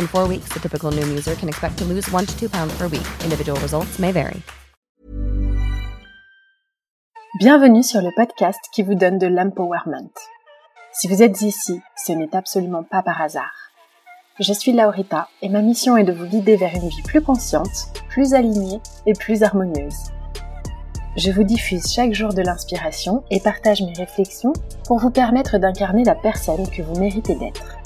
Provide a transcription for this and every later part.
In four weeks, the typical Noom user can expect to lose one to two pounds per week. Individual results may vary. Bienvenue sur le podcast qui vous donne de l'empowerment. Si vous êtes ici, ce n'est absolument pas par hasard. Je suis Laurita et ma mission est de vous guider vers une vie plus consciente, plus alignée et plus harmonieuse. Je vous diffuse chaque jour de l'inspiration et partage mes réflexions pour vous permettre d'incarner la personne que vous méritez d'être.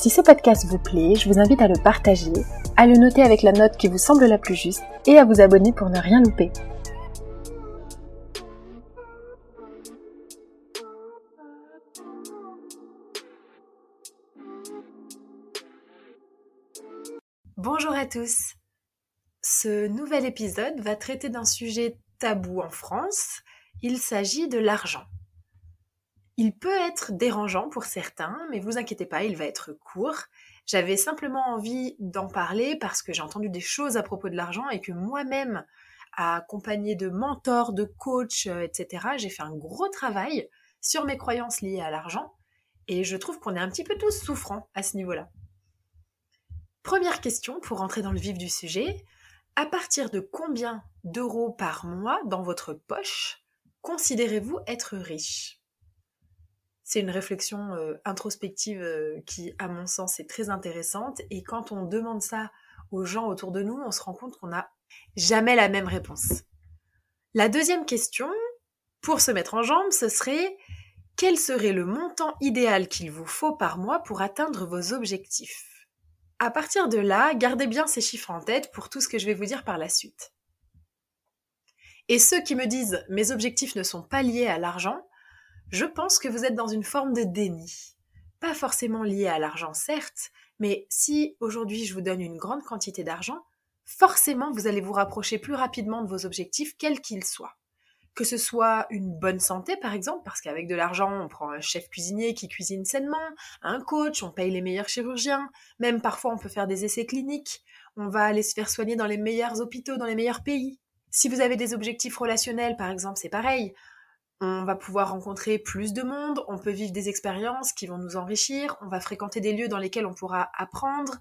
Si ce podcast vous plaît, je vous invite à le partager, à le noter avec la note qui vous semble la plus juste et à vous abonner pour ne rien louper. Bonjour à tous. Ce nouvel épisode va traiter d'un sujet tabou en France. Il s'agit de l'argent. Il peut être dérangeant pour certains, mais vous inquiétez pas, il va être court. J'avais simplement envie d'en parler parce que j'ai entendu des choses à propos de l'argent et que moi-même, accompagné de mentors, de coachs, euh, etc., j'ai fait un gros travail sur mes croyances liées à l'argent et je trouve qu'on est un petit peu tous souffrants à ce niveau-là. Première question pour entrer dans le vif du sujet. À partir de combien d'euros par mois dans votre poche considérez-vous être riche? C'est une réflexion euh, introspective euh, qui, à mon sens, est très intéressante. Et quand on demande ça aux gens autour de nous, on se rend compte qu'on n'a jamais la même réponse. La deuxième question, pour se mettre en jambe, ce serait quel serait le montant idéal qu'il vous faut par mois pour atteindre vos objectifs? À partir de là, gardez bien ces chiffres en tête pour tout ce que je vais vous dire par la suite. Et ceux qui me disent mes objectifs ne sont pas liés à l'argent, je pense que vous êtes dans une forme de déni. Pas forcément lié à l'argent, certes, mais si aujourd'hui je vous donne une grande quantité d'argent, forcément vous allez vous rapprocher plus rapidement de vos objectifs, quels qu'ils soient que ce soit une bonne santé par exemple, parce qu'avec de l'argent, on prend un chef cuisinier qui cuisine sainement, un coach, on paye les meilleurs chirurgiens, même parfois on peut faire des essais cliniques, on va aller se faire soigner dans les meilleurs hôpitaux, dans les meilleurs pays. Si vous avez des objectifs relationnels par exemple, c'est pareil. On va pouvoir rencontrer plus de monde, on peut vivre des expériences qui vont nous enrichir, on va fréquenter des lieux dans lesquels on pourra apprendre.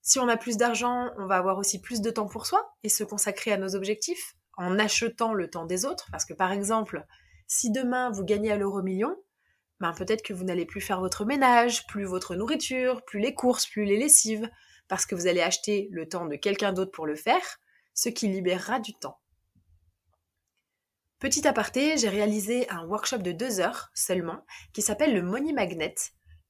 Si on a plus d'argent, on va avoir aussi plus de temps pour soi et se consacrer à nos objectifs en achetant le temps des autres. Parce que par exemple, si demain vous gagnez à l'euro million, ben peut-être que vous n'allez plus faire votre ménage, plus votre nourriture, plus les courses, plus les lessives, parce que vous allez acheter le temps de quelqu'un d'autre pour le faire, ce qui libérera du temps. Petit aparté, j'ai réalisé un workshop de deux heures seulement qui s'appelle le Money Magnet,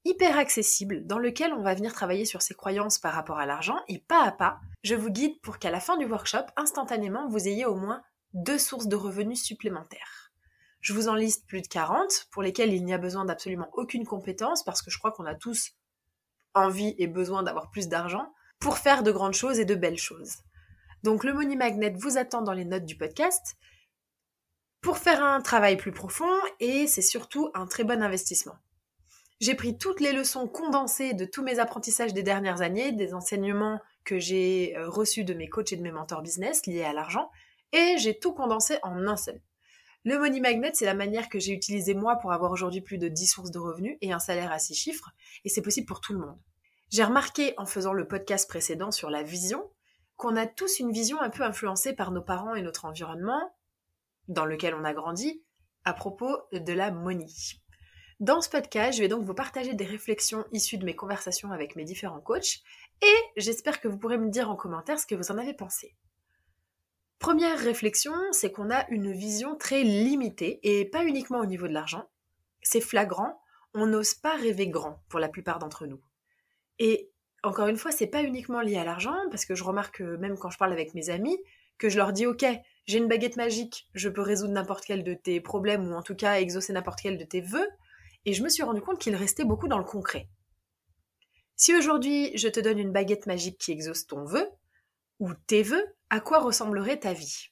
hyper accessible dans lequel on va venir travailler sur ses croyances par rapport à l'argent et pas à pas, je vous guide pour qu'à la fin du workshop, instantanément, vous ayez au moins deux sources de revenus supplémentaires. Je vous en liste plus de 40 pour lesquelles il n'y a besoin d'absolument aucune compétence parce que je crois qu'on a tous envie et besoin d'avoir plus d'argent pour faire de grandes choses et de belles choses. Donc le Money Magnet vous attend dans les notes du podcast pour faire un travail plus profond et c'est surtout un très bon investissement. J'ai pris toutes les leçons condensées de tous mes apprentissages des dernières années, des enseignements que j'ai euh, reçus de mes coachs et de mes mentors business liés à l'argent et j'ai tout condensé en un seul. Le Money Magnet, c'est la manière que j'ai utilisée moi pour avoir aujourd'hui plus de 10 sources de revenus et un salaire à 6 chiffres, et c'est possible pour tout le monde. J'ai remarqué en faisant le podcast précédent sur la vision qu'on a tous une vision un peu influencée par nos parents et notre environnement, dans lequel on a grandi, à propos de la money. Dans ce podcast, je vais donc vous partager des réflexions issues de mes conversations avec mes différents coachs et j'espère que vous pourrez me dire en commentaire ce que vous en avez pensé. Première réflexion, c'est qu'on a une vision très limitée, et pas uniquement au niveau de l'argent. C'est flagrant, on n'ose pas rêver grand pour la plupart d'entre nous. Et encore une fois, c'est pas uniquement lié à l'argent, parce que je remarque même quand je parle avec mes amis, que je leur dis ok, j'ai une baguette magique, je peux résoudre n'importe quel de tes problèmes, ou en tout cas exaucer n'importe quel de tes vœux, et je me suis rendu compte qu'il restait beaucoup dans le concret. Si aujourd'hui je te donne une baguette magique qui exauce ton vœu, ou tes vœux, à quoi ressemblerait ta vie?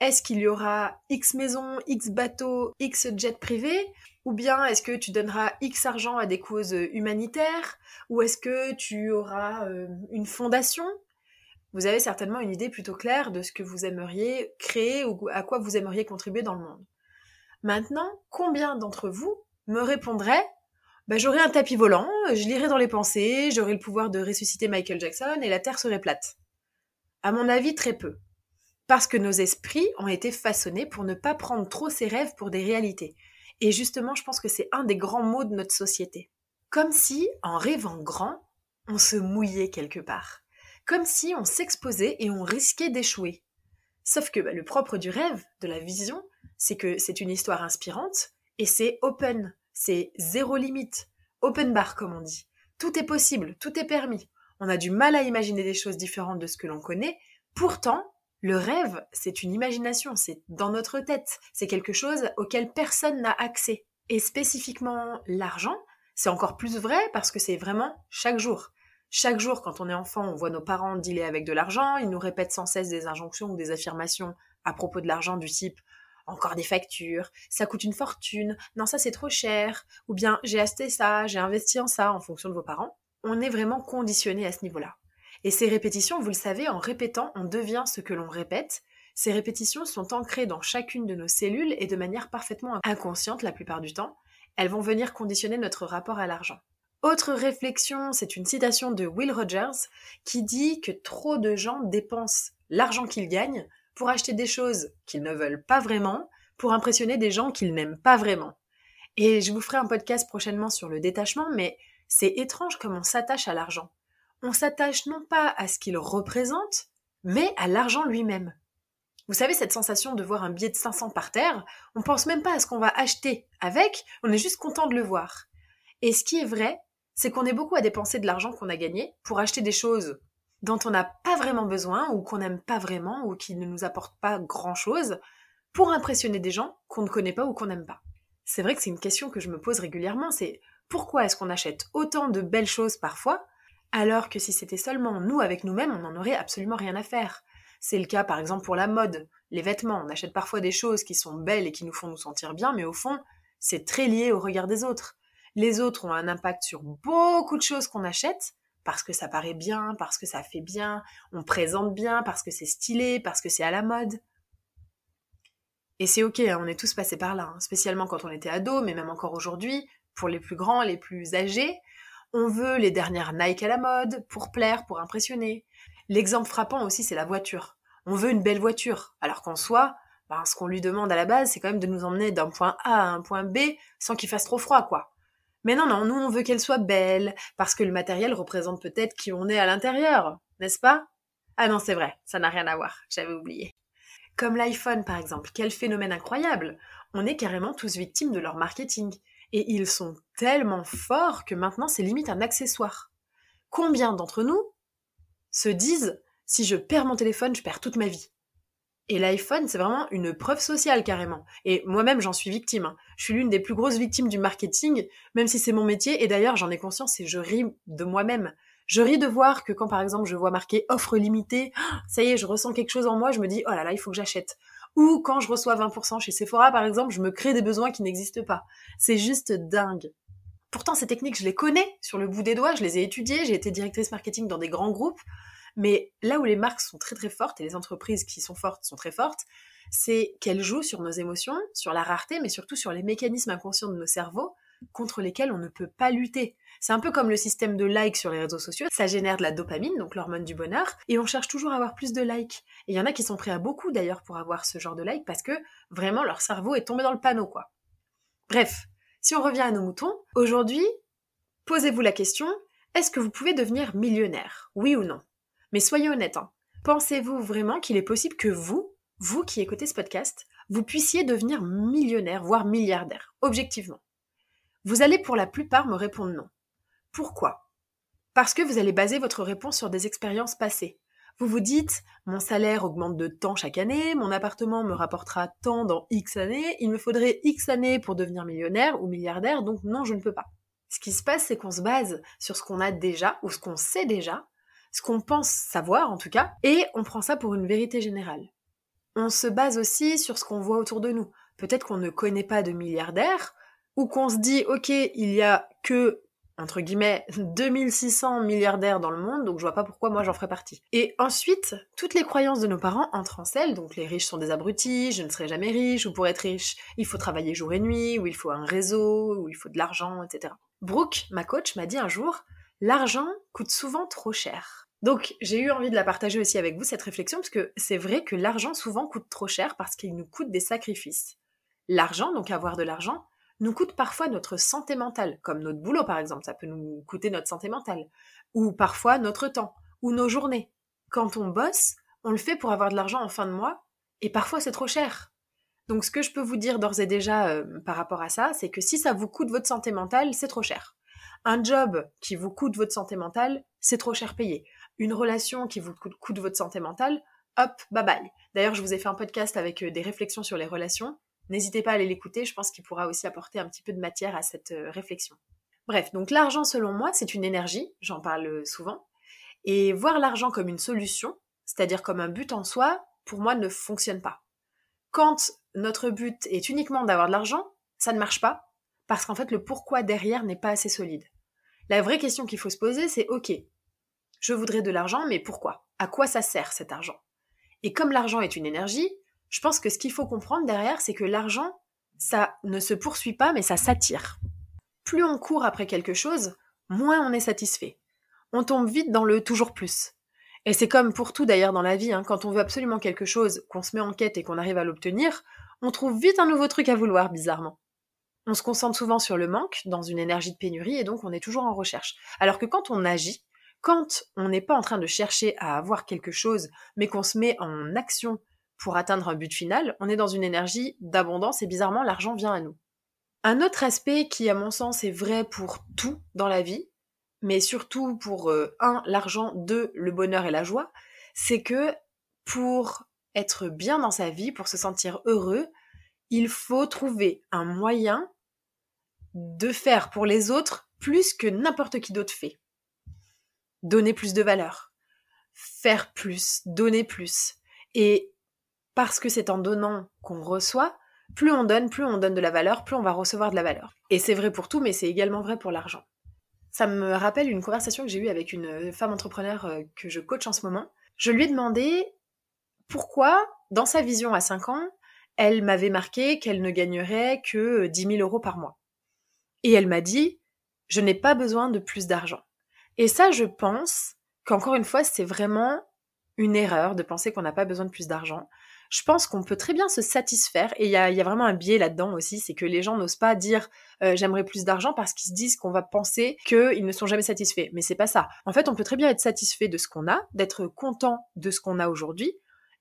Est-ce qu'il y aura X maisons, X bateaux, X jets privés Ou bien est-ce que tu donneras X argent à des causes humanitaires? Ou est-ce que tu auras euh, une fondation? Vous avez certainement une idée plutôt claire de ce que vous aimeriez créer ou à quoi vous aimeriez contribuer dans le monde. Maintenant, combien d'entre vous me répondraient bah, j'aurais un tapis volant, je lirais dans les pensées, j'aurais le pouvoir de ressusciter Michael Jackson et la Terre serait plate. À mon avis, très peu. Parce que nos esprits ont été façonnés pour ne pas prendre trop ces rêves pour des réalités. Et justement, je pense que c'est un des grands maux de notre société. Comme si, en rêvant grand, on se mouillait quelque part. Comme si on s'exposait et on risquait d'échouer. Sauf que bah, le propre du rêve, de la vision, c'est que c'est une histoire inspirante et c'est open, c'est zéro limite, open bar comme on dit. Tout est possible, tout est permis on a du mal à imaginer des choses différentes de ce que l'on connaît. Pourtant, le rêve, c'est une imagination, c'est dans notre tête, c'est quelque chose auquel personne n'a accès. Et spécifiquement l'argent, c'est encore plus vrai parce que c'est vraiment chaque jour. Chaque jour, quand on est enfant, on voit nos parents dealer avec de l'argent, ils nous répètent sans cesse des injonctions ou des affirmations à propos de l'argent du type encore des factures, ça coûte une fortune, non ça c'est trop cher, ou bien j'ai acheté ça, j'ai investi en ça en fonction de vos parents on est vraiment conditionné à ce niveau-là. Et ces répétitions, vous le savez, en répétant, on devient ce que l'on répète. Ces répétitions sont ancrées dans chacune de nos cellules et de manière parfaitement inconsciente la plupart du temps. Elles vont venir conditionner notre rapport à l'argent. Autre réflexion, c'est une citation de Will Rogers qui dit que trop de gens dépensent l'argent qu'ils gagnent pour acheter des choses qu'ils ne veulent pas vraiment, pour impressionner des gens qu'ils n'aiment pas vraiment. Et je vous ferai un podcast prochainement sur le détachement, mais c'est étrange comme on s'attache à l'argent. On s'attache non pas à ce qu'il représente, mais à l'argent lui-même. Vous savez, cette sensation de voir un billet de 500 par terre, on pense même pas à ce qu'on va acheter avec, on est juste content de le voir. Et ce qui est vrai, c'est qu'on est beaucoup à dépenser de l'argent qu'on a gagné pour acheter des choses dont on n'a pas vraiment besoin ou qu'on n'aime pas vraiment ou qui ne nous apportent pas grand-chose pour impressionner des gens qu'on ne connaît pas ou qu'on n'aime pas. C'est vrai que c'est une question que je me pose régulièrement, c'est pourquoi est-ce qu'on achète autant de belles choses parfois, alors que si c'était seulement nous avec nous-mêmes, on n'en aurait absolument rien à faire? C'est le cas par exemple pour la mode, les vêtements, on achète parfois des choses qui sont belles et qui nous font nous sentir bien, mais au fond, c'est très lié au regard des autres. Les autres ont un impact sur beaucoup de choses qu'on achète, parce que ça paraît bien, parce que ça fait bien, on présente bien, parce que c'est stylé, parce que c'est à la mode. Et c'est ok, hein, on est tous passés par là, hein, spécialement quand on était ado, mais même encore aujourd'hui, pour les plus grands, les plus âgés. On veut les dernières Nike à la mode, pour plaire, pour impressionner. L'exemple frappant aussi, c'est la voiture. On veut une belle voiture, alors qu'en soi, ben, ce qu'on lui demande à la base, c'est quand même de nous emmener d'un point A à un point B sans qu'il fasse trop froid, quoi. Mais non, non, nous, on veut qu'elle soit belle, parce que le matériel représente peut-être qui on est à l'intérieur, n'est-ce pas? Ah non, c'est vrai, ça n'a rien à voir, j'avais oublié. Comme l'iPhone, par exemple, quel phénomène incroyable On est carrément tous victimes de leur marketing. Et ils sont tellement forts que maintenant c'est limite un accessoire. Combien d'entre nous se disent si je perds mon téléphone, je perds toute ma vie Et l'iPhone, c'est vraiment une preuve sociale carrément. Et moi-même, j'en suis victime. Hein. Je suis l'une des plus grosses victimes du marketing, même si c'est mon métier. Et d'ailleurs, j'en ai conscience et je ris de moi-même. Je ris de voir que quand par exemple je vois marqué offre limitée, ça y est, je ressens quelque chose en moi, je me dis oh là là, il faut que j'achète. Ou quand je reçois 20% chez Sephora, par exemple, je me crée des besoins qui n'existent pas. C'est juste dingue. Pourtant, ces techniques, je les connais sur le bout des doigts, je les ai étudiées, j'ai été directrice marketing dans des grands groupes. Mais là où les marques sont très très fortes et les entreprises qui sont fortes sont très fortes, c'est qu'elles jouent sur nos émotions, sur la rareté, mais surtout sur les mécanismes inconscients de nos cerveaux contre lesquels on ne peut pas lutter. C'est un peu comme le système de likes sur les réseaux sociaux, ça génère de la dopamine, donc l'hormone du bonheur, et on cherche toujours à avoir plus de likes. Et il y en a qui sont prêts à beaucoup d'ailleurs pour avoir ce genre de likes parce que vraiment leur cerveau est tombé dans le panneau quoi. Bref, si on revient à nos moutons, aujourd'hui, posez-vous la question, est-ce que vous pouvez devenir millionnaire? Oui ou non? Mais soyez honnête, hein. pensez-vous vraiment qu'il est possible que vous, vous qui écoutez ce podcast, vous puissiez devenir millionnaire, voire milliardaire, objectivement? Vous allez pour la plupart me répondre non. Pourquoi? Parce que vous allez baser votre réponse sur des expériences passées. Vous vous dites, mon salaire augmente de temps chaque année, mon appartement me rapportera tant dans X années, il me faudrait X années pour devenir millionnaire ou milliardaire, donc non, je ne peux pas. Ce qui se passe, c'est qu'on se base sur ce qu'on a déjà ou ce qu'on sait déjà, ce qu'on pense savoir en tout cas, et on prend ça pour une vérité générale. On se base aussi sur ce qu'on voit autour de nous. Peut-être qu'on ne connaît pas de milliardaires, ou qu'on se dit, ok, il y a que entre guillemets 2600 milliardaires dans le monde, donc je vois pas pourquoi moi j'en ferais partie. Et ensuite, toutes les croyances de nos parents entrent en scène, donc les riches sont des abrutis, je ne serai jamais riche, ou pour être riche, il faut travailler jour et nuit, ou il faut un réseau, ou il faut de l'argent, etc. Brooke, ma coach, m'a dit un jour, l'argent coûte souvent trop cher. Donc j'ai eu envie de la partager aussi avec vous, cette réflexion, parce que c'est vrai que l'argent souvent coûte trop cher parce qu'il nous coûte des sacrifices. L'argent, donc avoir de l'argent, nous coûte parfois notre santé mentale, comme notre boulot par exemple, ça peut nous coûter notre santé mentale, ou parfois notre temps, ou nos journées. Quand on bosse, on le fait pour avoir de l'argent en fin de mois, et parfois c'est trop cher. Donc ce que je peux vous dire d'ores et déjà euh, par rapport à ça, c'est que si ça vous coûte votre santé mentale, c'est trop cher. Un job qui vous coûte votre santé mentale, c'est trop cher payé. Une relation qui vous coûte, votre santé mentale, hop, bye bye. D'ailleurs, je vous ai fait un podcast avec euh, des réflexions sur les relations. N'hésitez pas à aller l'écouter, je pense qu'il pourra aussi apporter un petit peu de matière à cette euh, réflexion. Bref, donc l'argent selon moi, c'est une énergie, j'en parle euh, souvent, et voir l'argent comme une solution, c'est-à-dire comme un but en soi, pour moi ne fonctionne pas. Quand notre but est uniquement d'avoir de l'argent, ça ne marche pas, parce qu'en fait le pourquoi derrière n'est pas assez solide. La vraie question qu'il faut se poser, c'est ok, je voudrais de l'argent, mais pourquoi? À quoi ça sert cet argent? Et comme l'argent est une énergie, je pense que ce qu'il faut comprendre derrière, c'est que l'argent, ça ne se poursuit pas, mais ça s'attire. Plus on court après quelque chose, moins on est satisfait. On tombe vite dans le toujours plus. Et c'est comme pour tout d'ailleurs dans la vie, hein. quand on veut absolument quelque chose, qu'on se met en quête et qu'on arrive à l'obtenir, on trouve vite un nouveau truc à vouloir, bizarrement. On se concentre souvent sur le manque, dans une énergie de pénurie, et donc on est toujours en recherche. Alors que quand on agit, quand on n'est pas en train de chercher à avoir quelque chose, mais qu'on se met en action pour atteindre un but final, on est dans une énergie d'abondance et bizarrement l'argent vient à nous. Un autre aspect qui à mon sens est vrai pour tout dans la vie, mais surtout pour euh, un l'argent, deux le bonheur et la joie, c'est que pour être bien dans sa vie, pour se sentir heureux, il faut trouver un moyen de faire pour les autres plus que n'importe qui d'autre fait. Donner plus de valeur, faire plus, donner plus. Et parce que c'est en donnant qu'on reçoit, plus on donne, plus on donne de la valeur, plus on va recevoir de la valeur. Et c'est vrai pour tout, mais c'est également vrai pour l'argent. Ça me rappelle une conversation que j'ai eue avec une femme entrepreneur euh, que je coach en ce moment. Je lui ai demandé pourquoi, dans sa vision à 5 ans, elle m'avait marqué qu'elle ne gagnerait que 10 000 euros par mois. Et elle m'a dit, je n'ai pas besoin de plus d'argent. Et ça, je pense qu'encore une fois, c'est vraiment une erreur de penser qu'on n'a pas besoin de plus d'argent je pense qu'on peut très bien se satisfaire. Et il y a, vraiment un biais là-dedans aussi, c'est que les gens n'osent pas dire euh, j'aimerais plus d'argent parce qu'ils se disent qu'on va penser qu'ils ne sont jamais satisfaits. Mais c'est pas ça. En fait, on peut très bien être satisfait de ce qu'on a, d'être content de ce qu'on a aujourd'hui.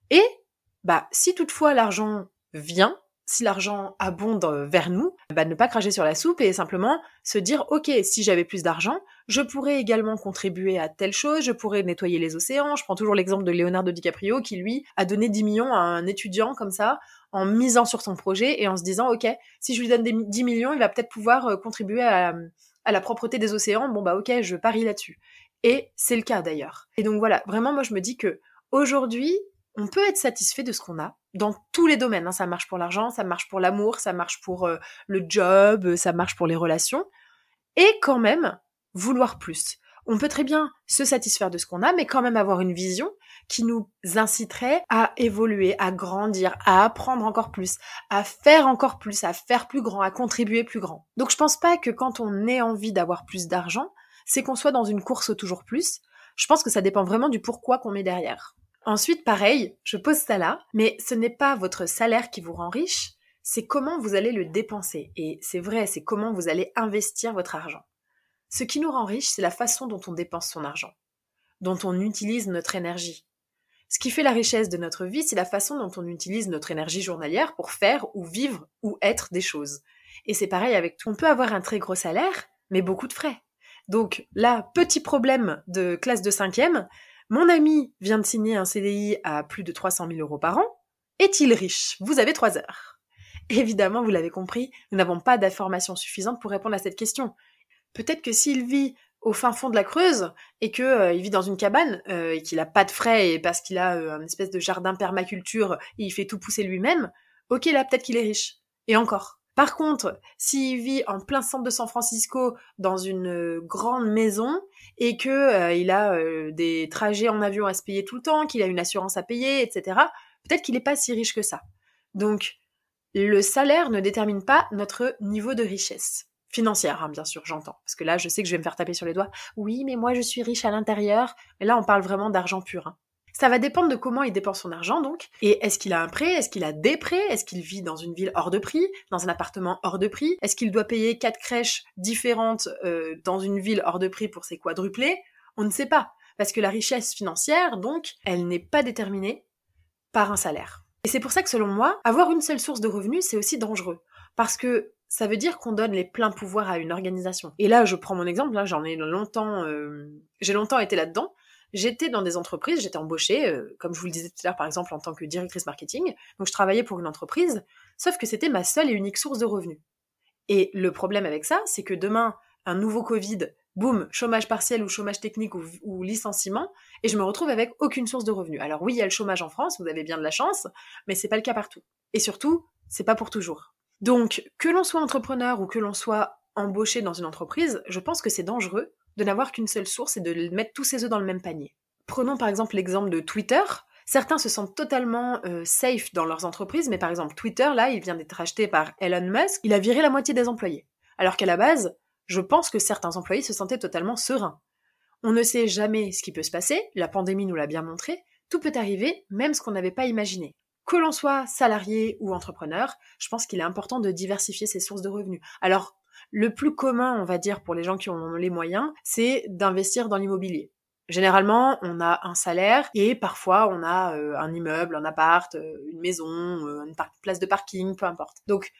Et bah, si toutefois l'argent vient, si l'argent abonde euh, vers nous, bah, ne pas cracher sur la soupe et simplement se dire ok, si j'avais plus d'argent, je pourrais également contribuer à telle chose, je pourrais nettoyer les océans. Je prends toujours l'exemple de Leonardo DiCaprio qui lui a donné 10 millions à un étudiant comme ça en misant sur son projet et en se disant ok, si je lui donne des 10 millions, il va peut-être pouvoir euh, contribuer à, à la propreté des océans. Bon bah ok, je parie là-dessus. Et c'est le cas d'ailleurs. Et donc voilà, vraiment moi je me dis que aujourd'hui, on peut être satisfait de ce qu'on a dans tous les domaines. Hein. Ça marche pour l'argent, ça marche pour l'amour, ça marche pour euh, le job, ça marche pour les relations. Et quand même, vouloir plus. On peut très bien se satisfaire de ce qu'on a, mais quand même avoir une vision qui nous inciterait à évoluer, à grandir, à apprendre encore plus, à faire encore plus, à faire plus grand, à contribuer plus grand. Donc je pense pas que quand on ait envie d'avoir plus d'argent, c'est qu'on soit dans une course au toujours plus. Je pense que ça dépend vraiment du pourquoi qu'on met derrière. Ensuite, pareil, je pose ça là, mais ce n'est pas votre salaire qui vous rend riche, c'est comment vous allez le dépenser. Et c'est vrai, c'est comment vous allez investir votre argent. Ce qui nous rend riche, c'est la façon dont on dépense son argent, dont on utilise notre énergie. Ce qui fait la richesse de notre vie, c'est la façon dont on utilise notre énergie journalière pour faire ou vivre ou être des choses. Et c'est pareil avec tout. On peut avoir un très gros salaire, mais beaucoup de frais. Donc là, petit problème de classe de cinquième, mon ami vient de signer un CDI à plus de 300 000 euros par an. Est-il riche? Vous avez trois heures. Évidemment, vous l'avez compris, nous n'avons pas d'informations suffisantes pour répondre à cette question. Peut-être que s'il vit au fin fond de la Creuse et que euh, il vit dans une cabane euh, et qu'il a pas de frais parce qu'il a euh, un espèce de jardin permaculture et il fait tout pousser lui-même, ok là peut-être qu'il est riche. Et encore. Par contre, s'il vit en plein centre de San Francisco dans une grande maison et que il a des trajets en avion à se payer tout le temps, qu'il a une assurance à payer, etc., peut-être qu'il n'est pas si riche que ça. Donc, le salaire ne détermine pas notre niveau de richesse financière, hein, bien sûr, j'entends. Parce que là, je sais que je vais me faire taper sur les doigts. Oui, mais moi, je suis riche à l'intérieur. Mais là, on parle vraiment d'argent pur. Hein. Ça va dépendre de comment il dépense son argent, donc. Et est-ce qu'il a un prêt? Est-ce qu'il a des prêts? Est-ce qu'il vit dans une ville hors de prix Dans un appartement hors de prix? Est-ce qu'il doit payer quatre crèches différentes euh, dans une ville hors de prix pour ses quadruplés? On ne sait pas. Parce que la richesse financière, donc, elle n'est pas déterminée par un salaire. Et c'est pour ça que selon moi, avoir une seule source de revenus, c'est aussi dangereux. Parce que ça veut dire qu'on donne les pleins pouvoirs à une organisation. Et là, je prends mon exemple, là, j'en ai longtemps, euh, j'ai longtemps été là-dedans. J'étais dans des entreprises, j'étais embauchée, euh, comme je vous le disais tout à l'heure, par exemple, en tant que directrice marketing. Donc, je travaillais pour une entreprise, sauf que c'était ma seule et unique source de revenus. Et le problème avec ça, c'est que demain, un nouveau Covid, boum, chômage partiel ou chômage technique ou, ou, licenciement, et je me retrouve avec aucune source de revenus. Alors oui, il y a le chômage en France, vous avez bien de la chance, mais c'est pas le cas partout. Et surtout, c'est pas pour toujours. Donc, que l'on soit entrepreneur ou que l'on soit embauché dans une entreprise, je pense que c'est dangereux de n'avoir qu'une seule source et de mettre tous ses œufs dans le même panier. Prenons par exemple l'exemple de Twitter. Certains se sentent totalement euh, safe dans leurs entreprises, mais par exemple Twitter, là, il vient d'être acheté par Elon Musk, il a viré la moitié des employés. Alors qu'à la base, je pense que certains employés se sentaient totalement sereins. On ne sait jamais ce qui peut se passer, la pandémie nous l'a bien montré, tout peut arriver, même ce qu'on n'avait pas imaginé. Que l'on soit salarié ou entrepreneur, je pense qu'il est important de diversifier ses sources de revenus. Alors, le plus commun, on va dire, pour les gens qui ont les moyens, c'est d'investir dans l'immobilier. Généralement, on a un salaire et parfois on a euh, un immeuble, un appart, euh, une maison, euh, une place de parking, peu importe. Donc,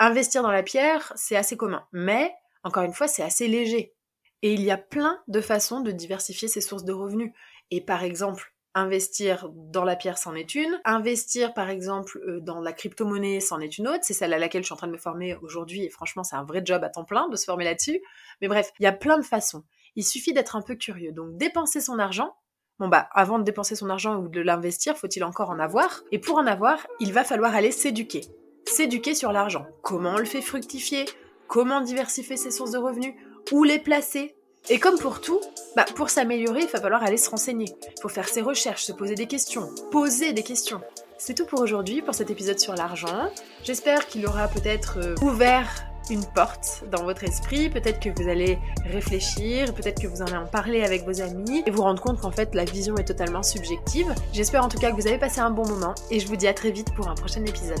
investir dans la pierre, c'est assez commun. Mais, encore une fois, c'est assez léger. Et il y a plein de façons de diversifier ses sources de revenus. Et par exemple, investir dans la pierre, c'en est une. Investir, par exemple, euh, dans la crypto-monnaie, c'en est une autre. C'est celle à laquelle je suis en train de me former aujourd'hui. Et franchement, c'est un vrai job à temps plein de se former là-dessus. Mais bref, il y a plein de façons. Il suffit d'être un peu curieux. Donc, dépenser son argent. Bon bah, avant de dépenser son argent ou de l'investir, faut-il encore en avoir? Et pour en avoir, il va falloir aller s'éduquer. S'éduquer sur l'argent. Comment on le fait fructifier? Comment diversifier ses sources de revenus? Où les placer? Et comme pour tout, bah pour s'améliorer, il va falloir aller se renseigner. Il faut faire ses recherches, se poser des questions, poser des questions. C'est tout pour aujourd'hui, pour cet épisode sur l'argent. J'espère qu'il aura peut-être euh, ouvert une porte dans votre esprit, peut-être que vous allez réfléchir, peut-être que vous en allez en parler avec vos amis et vous rendre compte qu'en fait la vision est totalement subjective. J'espère en tout cas que vous avez passé un bon moment et je vous dis à très vite pour un prochain épisode.